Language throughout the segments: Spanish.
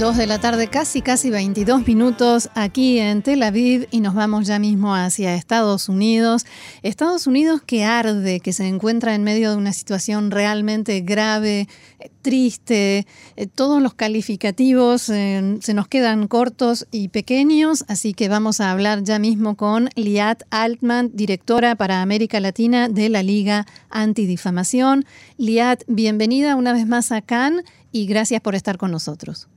Dos de la tarde, casi, casi 22 minutos aquí en Tel Aviv y nos vamos ya mismo hacia Estados Unidos. Estados Unidos que arde, que se encuentra en medio de una situación realmente grave, triste. Eh, todos los calificativos eh, se nos quedan cortos y pequeños, así que vamos a hablar ya mismo con Liat Altman, directora para América Latina de la Liga Antidifamación. Liat, bienvenida una vez más a Cannes y gracias por estar con nosotros.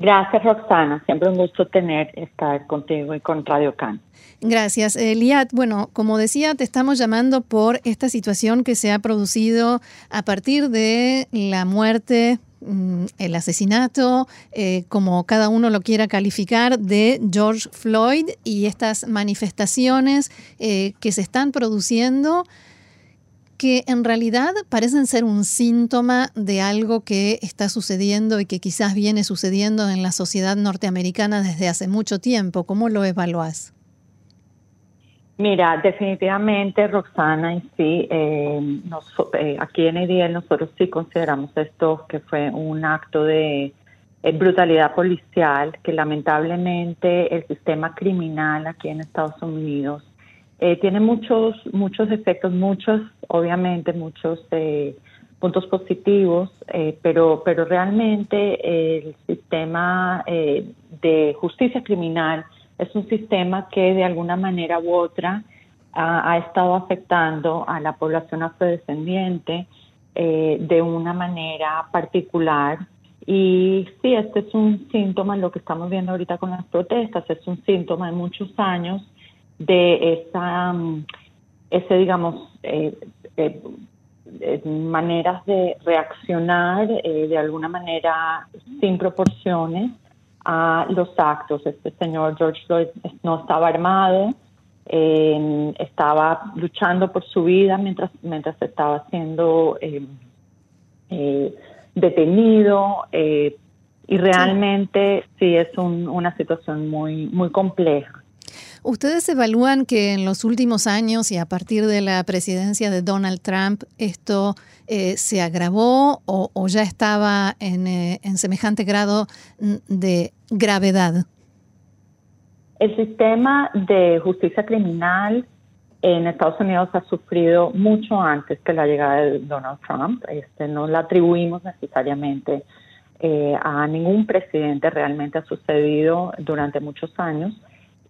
Gracias, Roxana. Siempre un gusto tener estar contigo y con Radio Can. Gracias, Eliat. Bueno, como decía, te estamos llamando por esta situación que se ha producido a partir de la muerte mm, el asesinato, eh, como cada uno lo quiera calificar, de George Floyd y estas manifestaciones eh, que se están produciendo que en realidad parecen ser un síntoma de algo que está sucediendo y que quizás viene sucediendo en la sociedad norteamericana desde hace mucho tiempo. ¿Cómo lo evalúas? Mira, definitivamente, Roxana, y sí, eh, eh, aquí en EDL nosotros sí consideramos esto que fue un acto de eh, brutalidad policial, que lamentablemente el sistema criminal aquí en Estados Unidos eh, tiene muchos, muchos efectos, muchos, obviamente, muchos eh, puntos positivos, eh, pero, pero realmente el sistema de justicia criminal es un sistema que de alguna manera u otra ha, estado afectando a la población afrodescendiente de una manera particular. Y sí, este es un síntoma, lo que estamos viendo ahorita con las protestas, es un síntoma de muchos años de esa, mm, ese, digamos, eh, eh, eh, maneras de reaccionar de alguna manera sin proporciones a los actos. Este señor George Floyd no estaba armado, estaba luchando por su vida mientras, mientras estaba siendo detenido y realmente sí, es una situación muy, muy compleja. ¿Ustedes evalúan que en los últimos años y a partir de la presidencia de Donald Trump esto eh, se agravó o, ya estaba eh, en, semejante grado de gravedad? El sistema de justicia criminal en Estados Unidos ha sufrido mucho antes que la llegada de Donald Trump. Este, no la atribuimos necesariamente eh, a ningún presidente, realmente ha sucedido durante muchos años.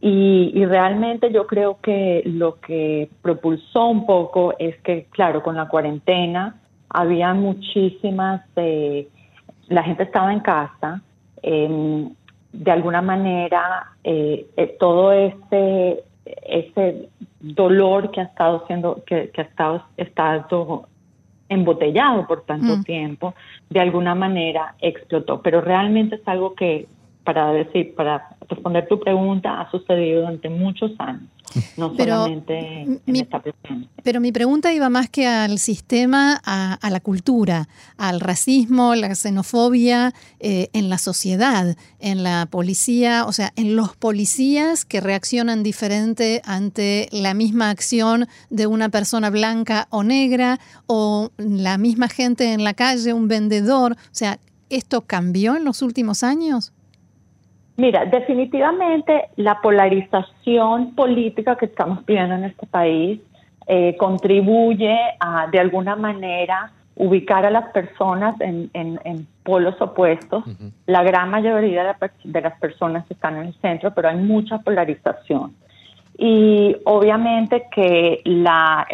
Y, realmente yo creo que lo que propulsó un poco es que, claro, con la cuarentena había muchísimas, eh, la gente estaba en casa, em, de alguna manera eh, eh, todo ese, ese dolor que ha estado siendo, que, ha estado, estado embotellado por tanto mm. tiempo, de alguna manera explotó. Pero realmente es algo que para decir, para responder tu pregunta, ha sucedido durante muchos años, no solamente en mi, esta Pero mi pregunta iba más que al sistema, a, la cultura, al racismo, la xenofobia eh, en la sociedad, en la policía, o sea, en los policías que reaccionan diferente ante la misma acción de una persona blanca o negra, o la misma gente en la calle, un vendedor, o sea, ¿esto cambió en los últimos años? Mira, definitivamente la polarización política que estamos viendo en este país eh, contribuye a, de alguna manera, ubicar a las personas en, polos opuestos. La gran mayoría de, las personas están en el centro, pero hay mucha polarización. Y obviamente que la,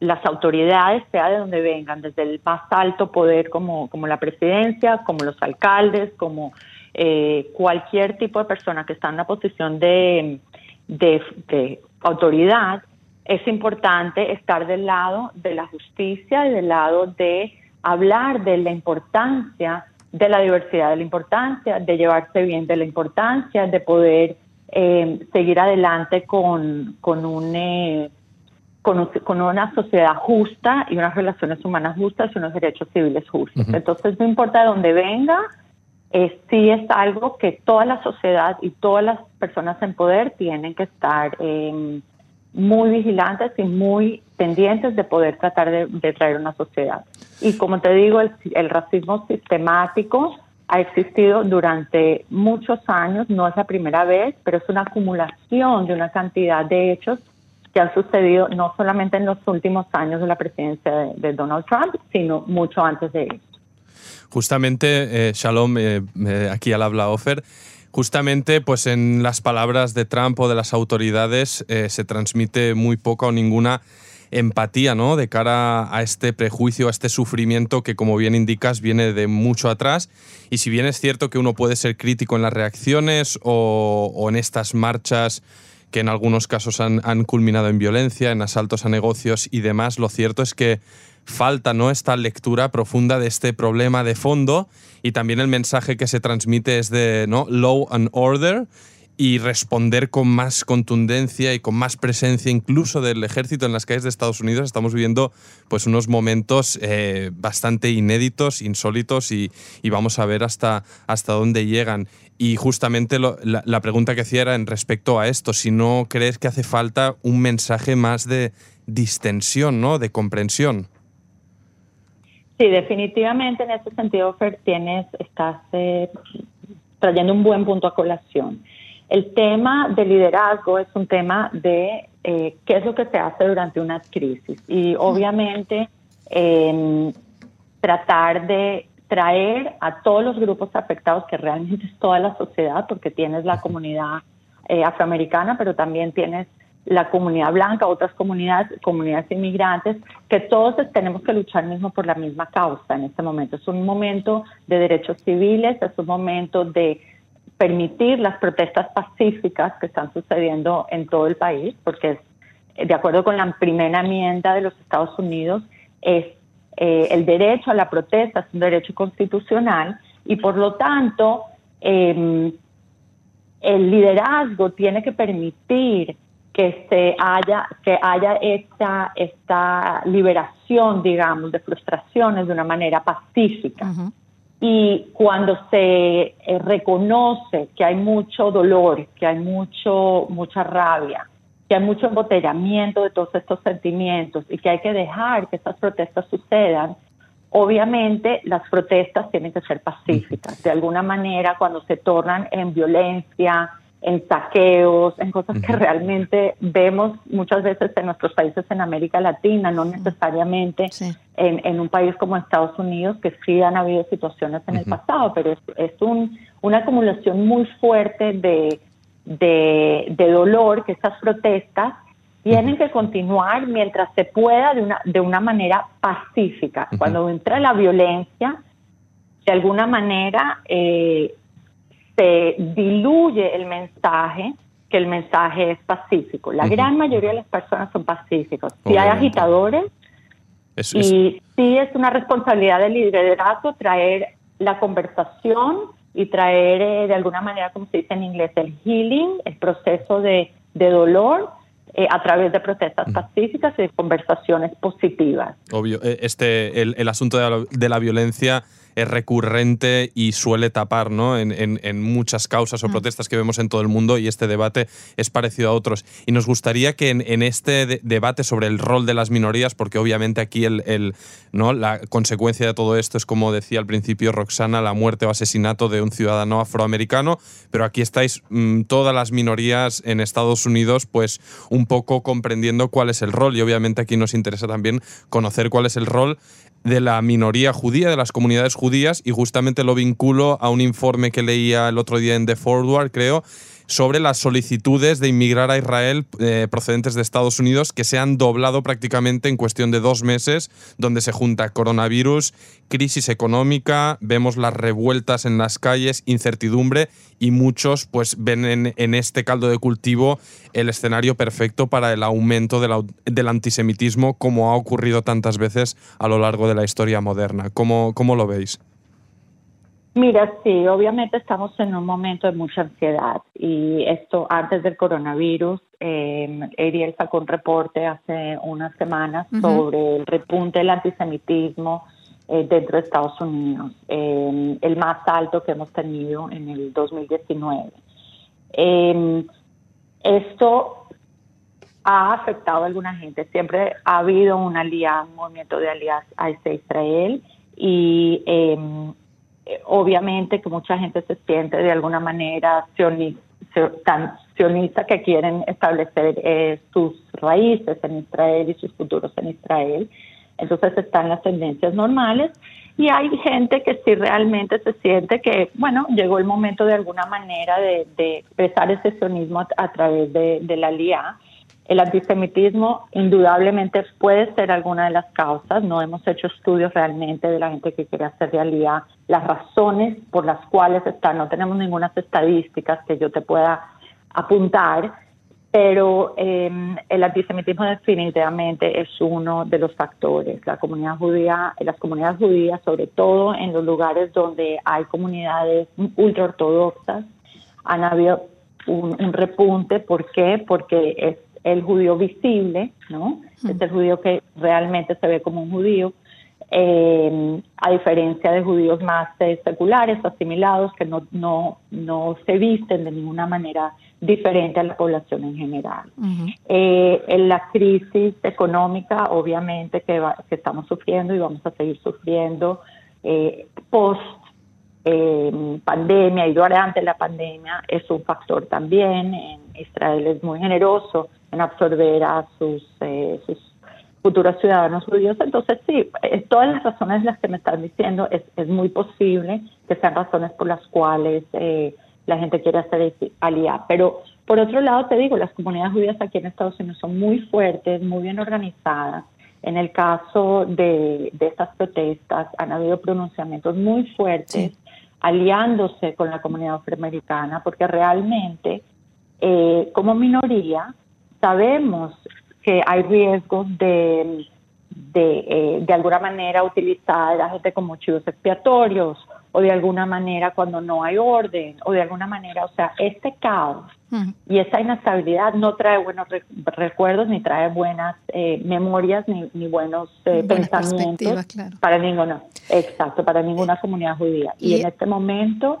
las autoridades, sea de donde vengan, desde el más alto poder como, como la presidencia, como los alcaldes, como eh, cualquier tipo de persona que está en una posición de, de, autoridad, es importante estar del lado de la justicia y del lado de hablar de la importancia de la diversidad, de la importancia de llevarse bien, de la importancia de poder eh, seguir adelante con, con, un, eh, con, con, una sociedad justa y unas relaciones humanas justas y unos derechos civiles justos. Entonces, no importa de dónde venga, eh, sí es algo que toda la sociedad y todas las personas en poder tienen que estar em, muy vigilantes y muy pendientes de poder tratar de, traer una sociedad. Y como te digo, el, el, racismo sistemático ha existido durante muchos años, no es la primera vez, pero es una acumulación de una cantidad de hechos que han sucedido no solamente en los últimos años de la presidencia de, Donald Trump, sino mucho antes de eso. Justamente, eh, Shalom, eh, aquí al habla Ofer, justamente pues en las palabras de Trump o de las autoridades eh, se transmite muy poca o ninguna empatía ¿no? de cara a este prejuicio, a este sufrimiento que, como bien indicas, viene de mucho atrás. Y si bien es cierto que uno puede ser crítico en las reacciones o, en estas marchas que en algunos casos han, culminado en violencia, en asaltos a negocios y demás, lo cierto es que falta ¿no? esta lectura profunda de este problema de fondo y también el mensaje que se transmite es de ¿no? law and order y responder con más contundencia y con más presencia incluso del ejército en las calles de Estados Unidos. Estamos viviendo pues unos momentos eh, bastante inéditos, insólitos y, vamos a ver hasta, hasta dónde llegan. Y justamente la, la, pregunta que hacía era en respecto a esto, si no crees que hace falta un mensaje más de distensión, ¿no? de comprensión. Sí, definitivamente en ese sentido, Fer, tienes, estás eh, trayendo un buen punto a colación. El tema del liderazgo es un tema de eh, qué es lo que se hace durante una crisis. Y obviamente em, tratar de traer a todos los grupos afectados, que realmente es toda la sociedad, porque tienes la comunidad eh, afroamericana, pero también tienes la comunidad blanca, otras comunidades, comunidades inmigrantes, que todos tenemos que luchar mismo por la misma causa en este momento. Es un momento de derechos civiles, es un momento de permitir las protestas pacíficas que están sucediendo en todo el país, porque es, de acuerdo con la primera enmienda de los Estados Unidos, es eh, el derecho a la protesta es un derecho constitucional y por lo tanto em, el liderazgo tiene que permitir que se haya que haya esta esta liberación digamos de frustraciones de una manera pacífica. Y cuando se eh, reconoce que hay mucho dolor que hay mucho mucha rabia que hay mucho embotellamiento de todos estos sentimientos y que hay que dejar que estas protestas sucedan obviamente las protestas tienen que ser pacíficas. De alguna manera cuando se tornan en violencia en saqueos, en cosas que realmente vemos muchas veces en nuestros países en América Latina, no necesariamente en, un país como Estados Unidos, que sí han habido situaciones en el pasado, pero es, un, una acumulación muy fuerte de, de, dolor que estas protestas tienen que continuar mientras se pueda de una, de una manera pacífica. Cuando entra la violencia, de alguna manera eh, se diluye el mensaje que el mensaje es pacífico. La gran mayoría de las personas son pacíficos. Si hay agitadores, y sí es una responsabilidad del liderazgo traer la conversación y traer eh, de alguna manera, como se dice en inglés, el healing, el proceso de, dolor eh, a través de protestas pacíficas y de conversaciones positivas. Obvio, eh, este, el, asunto de la violencia es recurrente y suele tapar ¿no? en, en, muchas causas o mm. protestas que vemos en todo el mundo y este debate es parecido a otros. Y nos gustaría que en, este debate sobre el rol de las minorías, porque obviamente aquí el, el, ¿no? la consecuencia de todo esto es, como decía al principio Roxana, la muerte o asesinato de un ciudadano afroamericano, pero aquí estáis mm, todas las minorías en Estados Unidos pues un poco comprendiendo cuál es el rol y obviamente aquí nos interesa también conocer cuál es el rol de la minoría judía, de las comunidades judías, y justamente lo vinculo a un informe que leía el otro día en The Forward, creo, sobre las solicitudes de inmigrar a Israel eh, procedentes de Estados Unidos que se han doblado prácticamente en cuestión de dos meses, donde se junta coronavirus, crisis económica, vemos las revueltas en las calles, incertidumbre y muchos pues ven en, este caldo de cultivo el escenario perfecto para el aumento del antisemitismo como ha ocurrido tantas veces a lo largo de la historia moderna. ¿Cómo, cómo lo veis? Mira, sí, obviamente estamos en un momento de mucha ansiedad y esto antes del coronavirus, eh, Ariel sacó un reporte hace unas semanas sobre el repunte del antisemitismo eh, dentro de Estados Unidos, el más alto que hemos tenido en el 2019. esto ha afectado a alguna gente. Siempre ha habido un alianza, un movimiento de alianza hacia Israel y em, obviamente que mucha gente se siente de alguna manera tan sionista que quieren establecer eh, sus raíces en Israel y sus futuros en Israel. Entonces están las tendencias normales y hay gente que sí realmente se siente que, bueno, llegó el momento de alguna manera de, expresar ese sionismo a, través de, la LIA. El antisemitismo indudablemente puede ser alguna de las causas. No hemos hecho estudios realmente de la gente que quiere hacer realidad las razones por las cuales está. No tenemos ninguna estadísticas que yo te pueda apuntar, pero em, el antisemitismo definitivamente es uno de los factores. La comunidad judía, las comunidades judías, sobre todo en los lugares donde hay comunidades ultraortodoxas, han habido un, repunte. ¿Por qué? Porque es el judío visible, ¿no? Es el judío que realmente se ve como un judío. Eh, a diferencia de judíos más eh, seculares, asimilados, que no, no, no se visten de ninguna manera diferente a la población en general. Eh, en la crisis económica, obviamente, que, que, estamos sufriendo y vamos a seguir sufriendo post pandemia y durante la pandemia es un factor también. En Israel es muy generoso en absorber a sus, sus futuros ciudadanos judíos. Entonces, sí, eh, todas las razones las que me están diciendo es, es muy posible que sean razones por las cuales eh, la gente quiere hacer aliada. Pero, por otro lado, te digo, las comunidades judías aquí en Estados Unidos son muy fuertes, muy bien organizadas. En el caso de, de estas protestas, han habido pronunciamientos muy fuertes aliándose con la comunidad afroamericana, porque realmente, eh, como minoría, sabemos que hay riesgos de, de, eh, de alguna manera utilizar a la gente como chivos expiatorios o de alguna manera cuando no hay orden o de alguna manera, o sea, este caos y esa inestabilidad no trae buenos recuerdos ni trae buenas eh, memorias ni, ni buenos eh, pensamientos para ninguna, exacto, para ninguna comunidad judía. Y, y en este momento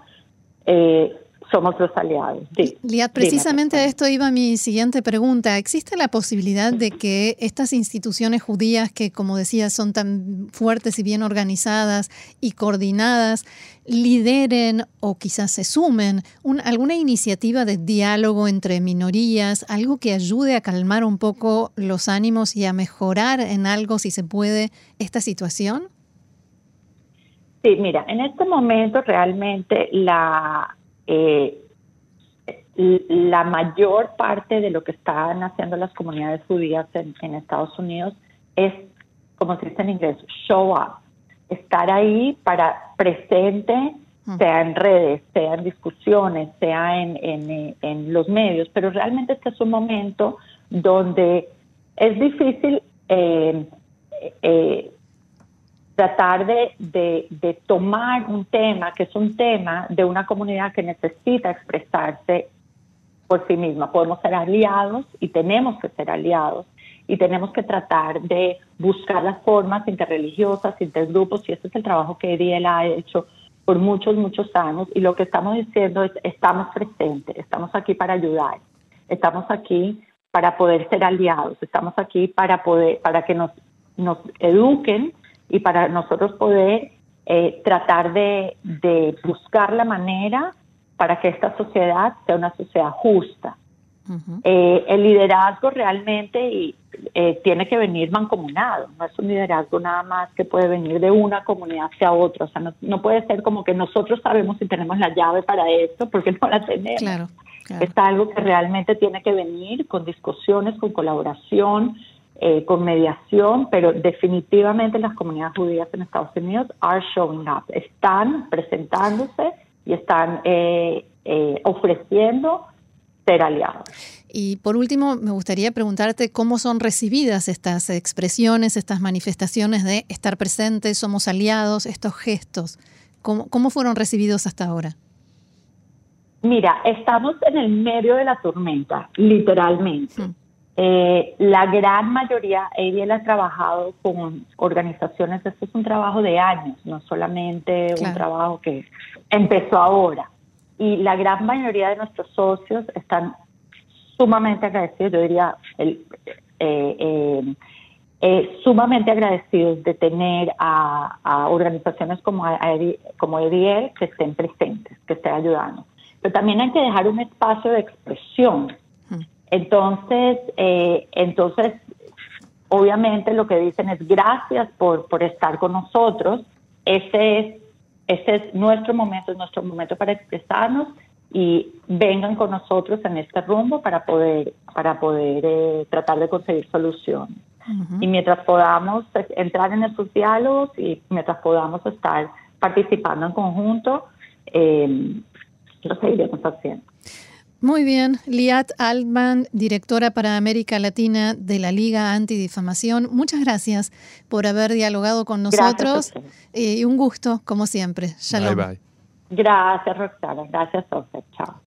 eh, somos los aliados. Liat, precisamente a esto iba mi siguiente pregunta. ¿Existe la posibilidad de que estas instituciones judías, que como decía son tan fuertes y bien organizadas y coordinadas, lideren o quizás se sumen alguna iniciativa de diálogo entre minorías, algo que ayude a calmar un poco los ánimos y a mejorar en algo, si se puede, esta situación? Sí, mira, en este momento realmente la eh, la mayor parte de lo que están haciendo las comunidades judías en, Estados Unidos es, como se dice en inglés, show up, estar ahí para presente, sea en redes, sea en discusiones, sea en, en, los medios, pero realmente este es un momento donde es difícil eh, eh, tratar de, de, tomar un tema que es un tema de una comunidad que necesita expresarse por sí misma. Podemos ser aliados y tenemos que ser aliados y tenemos que tratar de buscar las formas interreligiosas, intergrupos, y ese es el trabajo que Ediel ha hecho por muchos, muchos años. Y lo que estamos diciendo es, estamos presentes, estamos aquí para ayudar, estamos aquí para poder ser aliados, estamos aquí para, poder, para que nos, nos eduquen y para nosotros poder eh, tratar de, buscar la manera para que esta sociedad sea una sociedad justa. Eh, el liderazgo realmente eh, tiene que venir mancomunado, no es un liderazgo nada más que puede venir de una comunidad hacia otra, o sea, no, puede ser como que nosotros sabemos si tenemos la llave para esto, porque no la tenemos. Es algo que realmente tiene que venir con discusiones, con colaboración, eh, con mediación, pero definitivamente las comunidades judías en Estados Unidos are showing up, están presentándose y están eh, eh, ofreciendo ser aliados. Y por último, me gustaría preguntarte cómo son recibidas estas expresiones, estas manifestaciones de estar presentes, somos aliados, estos gestos. ¿Cómo, cómo fueron recibidos hasta ahora? Mira, estamos en el medio de la tormenta, literalmente. Eh, la gran mayoría, ella ha trabajado con organizaciones, esto es un trabajo de años, no solamente un trabajo que empezó ahora. Y la gran mayoría de nuestros socios están sumamente agradecidos, yo diría, el, eh, eh, eh, sumamente agradecidos de tener a, organizaciones como, como EDL que estén presentes, que estén ayudando. Pero también hay que dejar un espacio de expresión. Entonces, entonces obviamente lo que dicen es gracias por, por estar con nosotros. Ese es, ese es nuestro momento, es nuestro momento para expresarnos y vengan con nosotros en este rumbo para poder, para poder eh, tratar de conseguir soluciones. Y mientras podamos pues, entrar en esos diálogos y mientras podamos estar participando en conjunto, eh, lo seguiremos haciendo. Muy bien, Liat Altman, directora para América Latina de la Liga Antidifamación, muchas gracias por haber dialogado con nosotros eh, y un gusto, como siempre. Shalom. Bye bye. Gracias, Roxana. Gracias, Sofía. Chao.